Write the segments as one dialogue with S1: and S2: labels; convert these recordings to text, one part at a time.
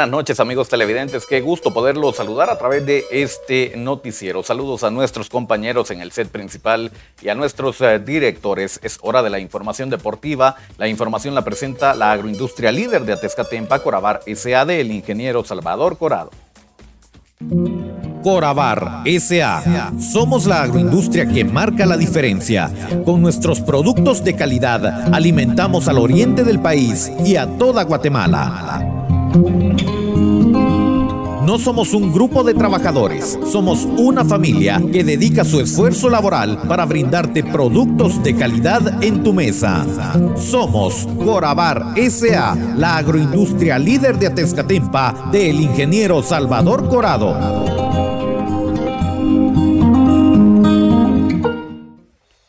S1: Buenas noches amigos televidentes, qué gusto poderlos saludar a través de este noticiero. Saludos a nuestros compañeros en el set principal y a nuestros eh, directores. Es hora de la información deportiva. La información la presenta la agroindustria líder de Atezcatempa, Corabar SAD, el ingeniero Salvador Corado.
S2: Corabar SA. Somos la agroindustria que marca la diferencia. Con nuestros productos de calidad alimentamos al oriente del país y a toda Guatemala. No somos un grupo de trabajadores, somos una familia que dedica su esfuerzo laboral para brindarte productos de calidad en tu mesa. Somos Corabar SA, la agroindustria líder de Atezcatempa del ingeniero Salvador Corado.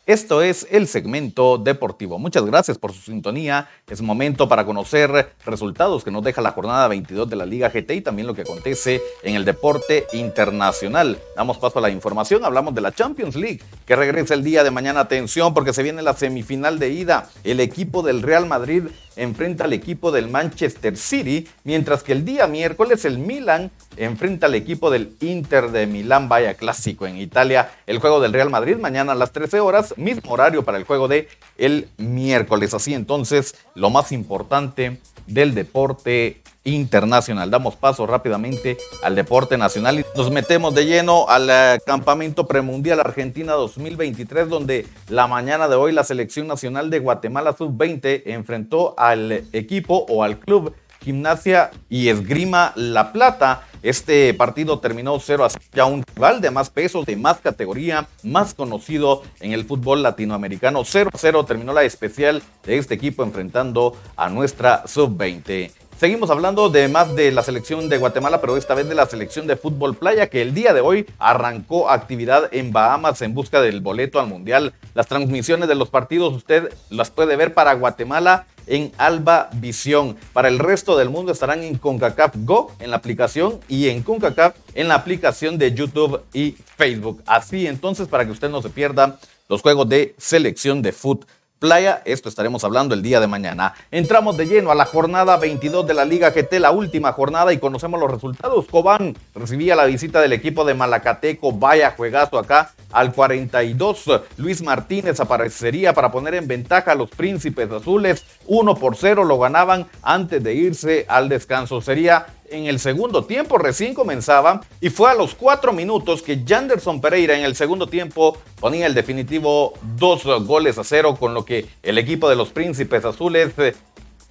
S1: Esto es el segmento deportivo. Muchas gracias por su sintonía. Es momento para conocer resultados que nos deja la jornada 22 de la Liga GT y también lo que acontece en el deporte internacional. Damos paso a la información. Hablamos de la Champions League que regresa el día de mañana. Atención porque se viene la semifinal de ida. El equipo del Real Madrid enfrenta al equipo del Manchester City, mientras que el día miércoles el Milan enfrenta al equipo del Inter de Milán, vaya clásico en Italia, el juego del Real Madrid mañana a las 13 horas, mismo horario para el juego de el miércoles. Así entonces, lo más importante del deporte internacional. Damos paso rápidamente al deporte nacional y nos metemos de lleno al eh, campamento premundial Argentina 2023, donde la mañana de hoy la selección nacional de Guatemala sub-20 enfrentó al equipo o al club Gimnasia y Esgrima La Plata. Este partido terminó 0 a 0, ya un rival de más peso, de más categoría, más conocido en el fútbol latinoamericano. 0 a 0 terminó la especial de este equipo enfrentando a nuestra sub-20. Seguimos hablando de más de la selección de Guatemala, pero esta vez de la selección de fútbol playa, que el día de hoy arrancó actividad en Bahamas en busca del boleto al Mundial. Las transmisiones de los partidos usted las puede ver para Guatemala en Alba Visión. Para el resto del mundo estarán en CONCACAF Go en la aplicación y en CONCACAF en la aplicación de YouTube y Facebook. Así entonces para que usted no se pierda los juegos de selección de fútbol playa. Esto estaremos hablando el día de mañana. Entramos de lleno a la jornada 22 de la Liga GT, la última jornada y conocemos los resultados. Cobán recibía la visita del equipo de Malacateco. Vaya juegazo acá al 42. Luis Martínez aparecería para poner en ventaja a los Príncipes Azules. 1 por 0 lo ganaban antes de irse al descanso. Sería en el segundo tiempo recién comenzaba y fue a los cuatro minutos que Janderson Pereira en el segundo tiempo ponía el definitivo dos goles a cero con lo que el equipo de los Príncipes Azules eh,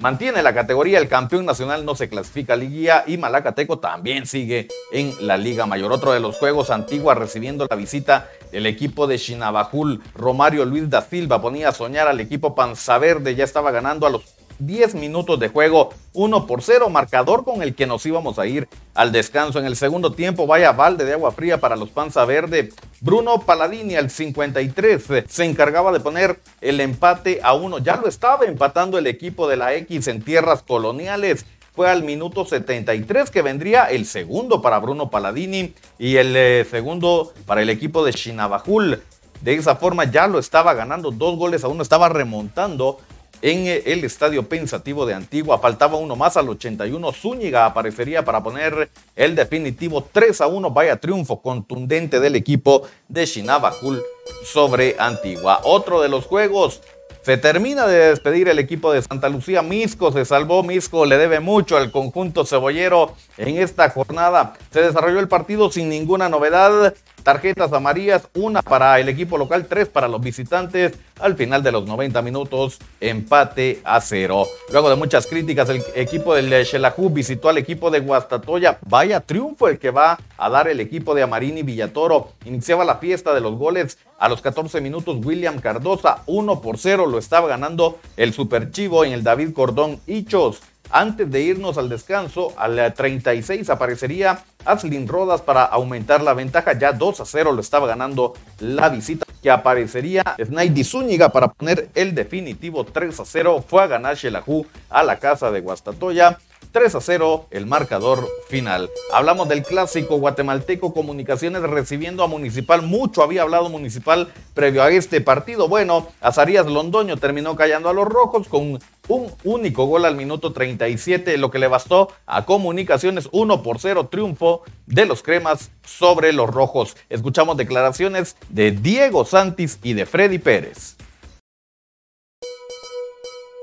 S1: mantiene la categoría, el campeón nacional no se clasifica a liguilla y Malacateco también sigue en la Liga Mayor. Otro de los juegos, Antigua recibiendo la visita del equipo de Chinabajul. Romario Luis da Silva ponía a soñar al equipo Panzaverde, ya estaba ganando a los 10 minutos de juego, 1 por 0, marcador con el que nos íbamos a ir al descanso. En el segundo tiempo, vaya balde de agua fría para los Panza Verde. Bruno Paladini al 53 se encargaba de poner el empate a uno. Ya lo estaba empatando el equipo de la X en tierras coloniales. Fue al minuto 73 que vendría el segundo para Bruno Paladini y el eh, segundo para el equipo de Chinabajul. De esa forma ya lo estaba ganando dos goles a uno, estaba remontando en el estadio pensativo de Antigua. Faltaba uno más al 81. Zúñiga aparecería para poner el definitivo 3 a 1. Vaya triunfo contundente del equipo de Shinabakul sobre Antigua. Otro de los juegos. Se termina de despedir el equipo de Santa Lucía. Misco se salvó. Misco le debe mucho al conjunto cebollero en esta jornada. Se desarrolló el partido sin ninguna novedad. Tarjetas amarillas, una para el equipo local, tres para los visitantes. Al final de los 90 minutos, empate a cero. Luego de muchas críticas, el equipo del Xelajú visitó al equipo de Guastatoya. Vaya triunfo el que va a dar el equipo de Amarini Villatoro. Iniciaba la fiesta de los goles a los 14 minutos. William Cardosa, 1 por 0, lo estaba ganando el Super Chivo en el David Cordón Hichos. Antes de irnos al descanso, al 36 aparecería Aslin Rodas para aumentar la ventaja. Ya 2 a 0 lo estaba ganando la visita. Que aparecería Snaidy Zúñiga para poner el definitivo 3 a 0. Fue a ganar Shelahu a la casa de Guastatoya. 3 a 0 el marcador final. Hablamos del clásico guatemalteco Comunicaciones recibiendo a Municipal. Mucho había hablado Municipal previo a este partido. Bueno, Azarías Londoño terminó callando a los rojos con un único gol al minuto 37, lo que le bastó a Comunicaciones 1 por 0 triunfo de los cremas sobre los rojos. Escuchamos declaraciones de Diego Santis y de Freddy Pérez.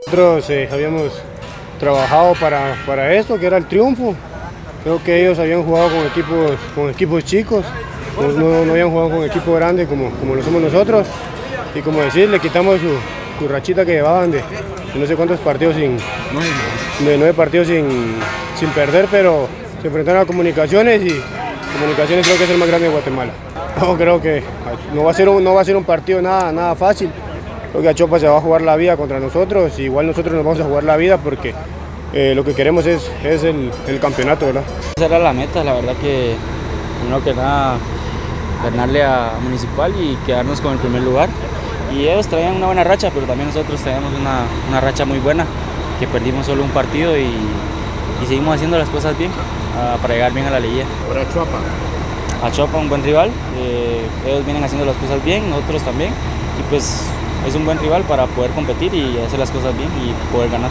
S3: Nosotros eh, habíamos trabajado para, para esto, que era el triunfo. Creo que ellos habían jugado con equipos, con equipos chicos, no, no, habían jugado con equipos grandes como, como lo somos nosotros. Y como decir, le quitamos su, su rachita que llevaban de, no sé cuántos partidos sin. De nueve partidos sin, sin perder, pero se enfrentaron a comunicaciones y comunicaciones creo que es el más grande de Guatemala. No, creo que no va a ser un, no va a ser un partido nada, nada fácil. Creo que Achopa se va a jugar la vida contra nosotros, igual nosotros nos vamos a jugar la vida porque eh, lo que queremos es, es el, el, campeonato, ¿verdad?
S4: Esa era la meta, la verdad que uno que nada ganarle a Municipal y quedarnos con el primer lugar. Y ellos traían una buena racha, pero también nosotros traíamos una, una racha muy buena, que perdimos solo un partido y, y seguimos haciendo las cosas bien uh, para llegar bien a la liguilla.
S5: ¿Para Chuapa?
S4: A Chuapa un buen rival, eh, ellos vienen haciendo las cosas bien, nosotros también, y pues es un buen rival para poder competir y hacer las cosas bien y poder ganar.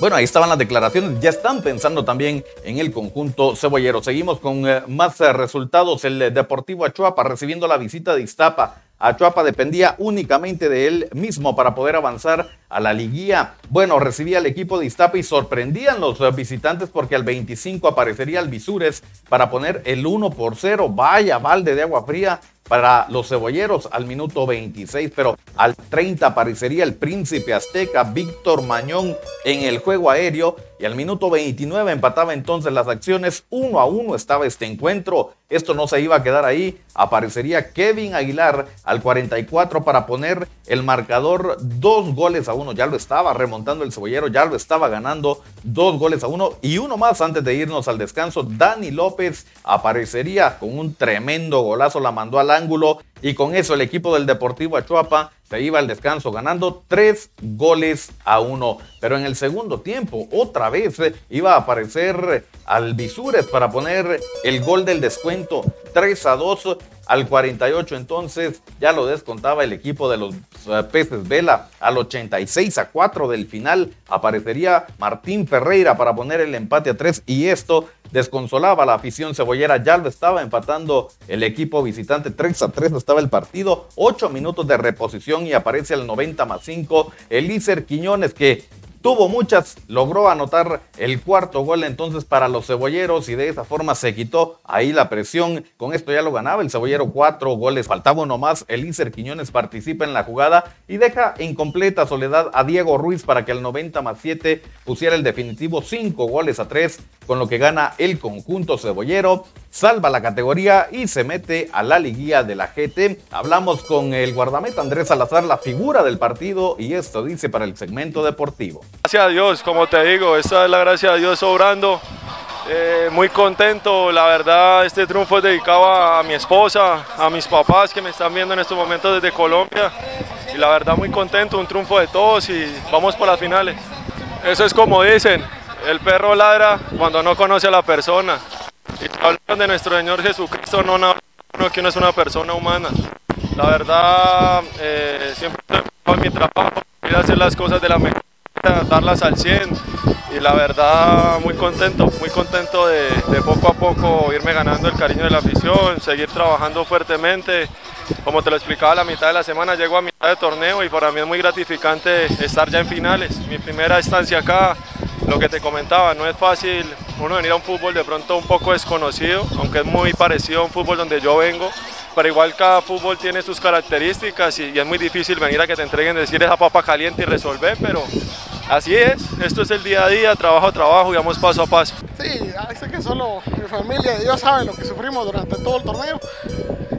S1: Bueno, ahí estaban las declaraciones. Ya están pensando también en el conjunto cebollero. Seguimos con eh, más eh, resultados. El eh, Deportivo Achuapa recibiendo la visita de Iztapa. Achuapa dependía únicamente de él mismo para poder avanzar a la liguilla. Bueno, recibía el equipo de Iztapa y sorprendían los visitantes porque al 25 aparecería el Visures para poner el 1 por 0. Vaya balde de agua fría para los cebolleros al minuto 26, pero al 30 aparecería el príncipe azteca Víctor Mañón en el juego aéreo y al minuto 29 empataba entonces las acciones. Uno a uno estaba este encuentro. Esto no se iba a quedar ahí. Aparecería Kevin Aguilar al 44 para poner el marcador dos goles a uno. Ya lo estaba remontando el cebollero, ya lo estaba ganando dos goles a uno. Y uno más antes de irnos al descanso. Dani López aparecería con un tremendo golazo. La mandó al ángulo. Y con eso el equipo del Deportivo Achuapa se iba al descanso ganando tres goles a uno. Pero en el segundo tiempo, otra vez eh, iba a aparecer Alvisures para poner el gol del descuento 3 a 2 al 48. Entonces ya lo descontaba el equipo de los eh, Peces Vela. Al 86 a 4 del final aparecería Martín Ferreira para poner el empate a 3 y esto desconsolaba la afición cebollera. Ya lo estaba empatando el equipo visitante 3 a 3 estaba el partido. 8 minutos de reposición y aparece al 90 más 5 Elícer Quiñones que tuvo muchas, logró anotar el cuarto gol entonces para los cebolleros y de esa forma se quitó ahí la presión. Con esto ya lo ganaba el cebollero, cuatro goles, faltaba uno más. Elícer Quiñones participa en la jugada y deja en completa soledad a Diego Ruiz para que al 90 más 7 pusiera el definitivo cinco goles a tres, con lo que gana el conjunto cebollero, salva la categoría y se mete a la liguilla de la GT. Hablamos con el guardameta Andrés Salazar, la figura del partido, y esto dice para el segmento deportivo.
S6: Gracias a Dios, como te digo, esta es la gracia de Dios obrando. Eh, muy contento, la verdad este triunfo es dedicado a, mi esposa, a mis papás que me están viendo en estos momentos desde Colombia y la verdad muy contento, un triunfo de todos y vamos por las finales. Eso es como dicen, el perro ladra cuando no conoce a la persona y hablando de nuestro Señor Jesucristo, no, no, que uno es una persona humana. La verdad, eh, siempre en mi trabajo, ir a hacer las cosas de la mejor darlas al 100 y la verdad muy contento, muy contento de, poco a poco irme ganando el cariño de la afición, seguir trabajando fuertemente. Como te lo explicaba, la mitad de la semana llego a mitad de torneo y para mí es muy gratificante estar ya en finales. Mi primera estancia acá, lo que te comentaba, no es fácil uno venir a un fútbol de pronto un poco desconocido, aunque es muy parecido a un fútbol donde yo vengo, pero igual cada fútbol tiene sus características y, y es muy difícil venir a que te entreguen decir esa papa caliente y resolver, pero Así es, esto es el día a día, trabajo a trabajo y vamos paso a paso.
S7: Sí, sé que solo mi familia Dios saben lo que sufrimos durante todo el torneo.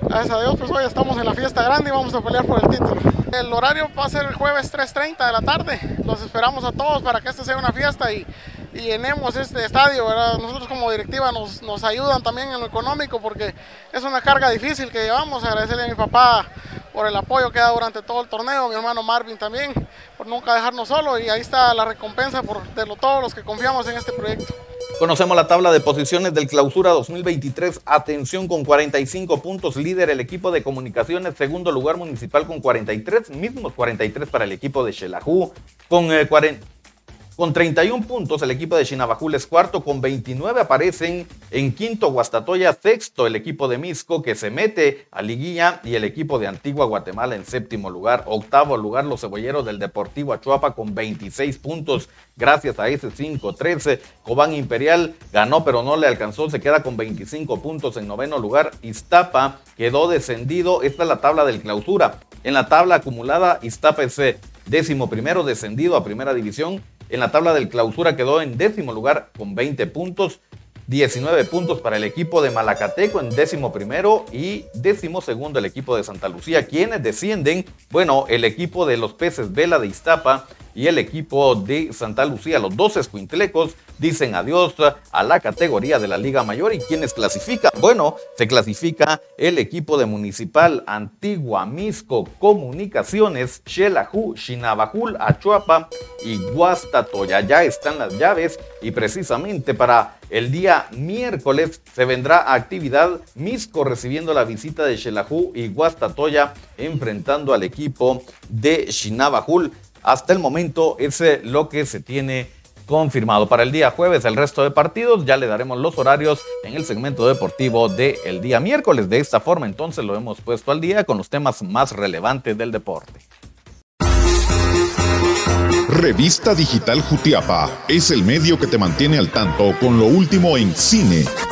S7: Gracias a Dios, pues hoy estamos en la fiesta grande y vamos a pelear por el título. El horario va a ser el jueves 3.30 de la tarde. Los esperamos a todos para que este sea una fiesta y, y llenemos este estadio. Nosotros como directiva nos, nos ayudan también en lo económico porque es una carga difícil que llevamos. Agradecerle a mi papá por el apoyo que da durante todo el torneo, mi hermano Marvin también, por nunca dejarnos solo y ahí está la recompensa por de lo, todos los que confiamos en este proyecto.
S1: Conocemos la tabla de posiciones del Clausura 2023. Atención con 45 puntos, líder el equipo de comunicaciones, segundo lugar municipal con 43, mismos 43 para el equipo de Xelajú, con 40. Con 31 puntos, el equipo de Chinabajul es cuarto, con 29 aparecen en quinto Guastatoya, sexto el equipo de Misco que se mete a liguilla y el equipo de Antigua Guatemala en séptimo lugar, octavo lugar los cebolleros del Deportivo Achuapa con 26 puntos, gracias a ese 5-13. Cobán Imperial ganó pero no le alcanzó, se queda con 25 puntos en noveno lugar. Iztapa quedó descendido, esta es la tabla del clausura. En la tabla acumulada, Iztapa es eh, décimo primero descendido a primera división en la tabla del clausura quedó en décimo lugar con 20 puntos. 19 puntos para el equipo de Malacateco en décimo primero y décimo segundo el equipo de Santa Lucía. Quienes descienden, bueno, el equipo de los peces Vela de Iztapa y el equipo de Santa Lucía, los dos escuintlecos, dicen adiós a la categoría de la Liga Mayor. ¿Y quienes clasifican? Bueno, se clasifica el equipo de Municipal Antigua Misco Comunicaciones, Xelajú, Chinabajul, Achuapa y Guastatoya. Ya están las llaves y precisamente para el día miércoles se vendrá actividad Misco recibiendo la visita de Xelajú y Guastatoya enfrentando al equipo de Chinabajul. Hasta el momento es lo que se tiene confirmado para el día jueves. El resto de partidos ya le daremos los horarios en el segmento deportivo del día miércoles. De esta forma entonces lo hemos puesto al día con los temas más relevantes del deporte.
S5: Revista Digital Jutiapa. Es el medio que te mantiene al tanto con lo último en cine,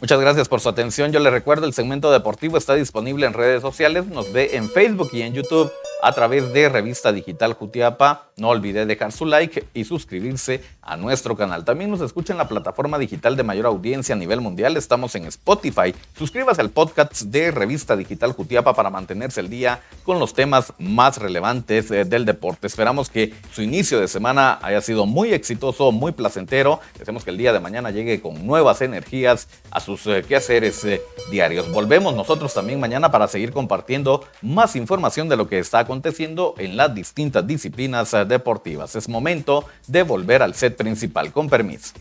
S1: Muchas gracias por su atención. Yo le recuerdo, el segmento deportivo está disponible en redes sociales. Nos ve en Facebook y en YouTube a través de Revista Digital Jutiapa. No olvide dejar su like y suscribirse a nuestro canal. También nos escucha en la plataforma digital de mayor audiencia a nivel mundial. Estamos en Spotify. Suscríbase al podcast de Revista Digital Jutiapa para mantenerse al día con los temas más relevantes eh, del deporte. Esperamos que su inicio de semana haya sido muy exitoso, muy placentero. Deseamos que el día de mañana llegue con nuevas energías a sus eh, quehaceres eh, diarios. Volvemos nosotros también mañana para seguir compartiendo más información de lo que está aconteciendo en las distintas disciplinas deportivas. Es momento de volver al set principal. Con permiso.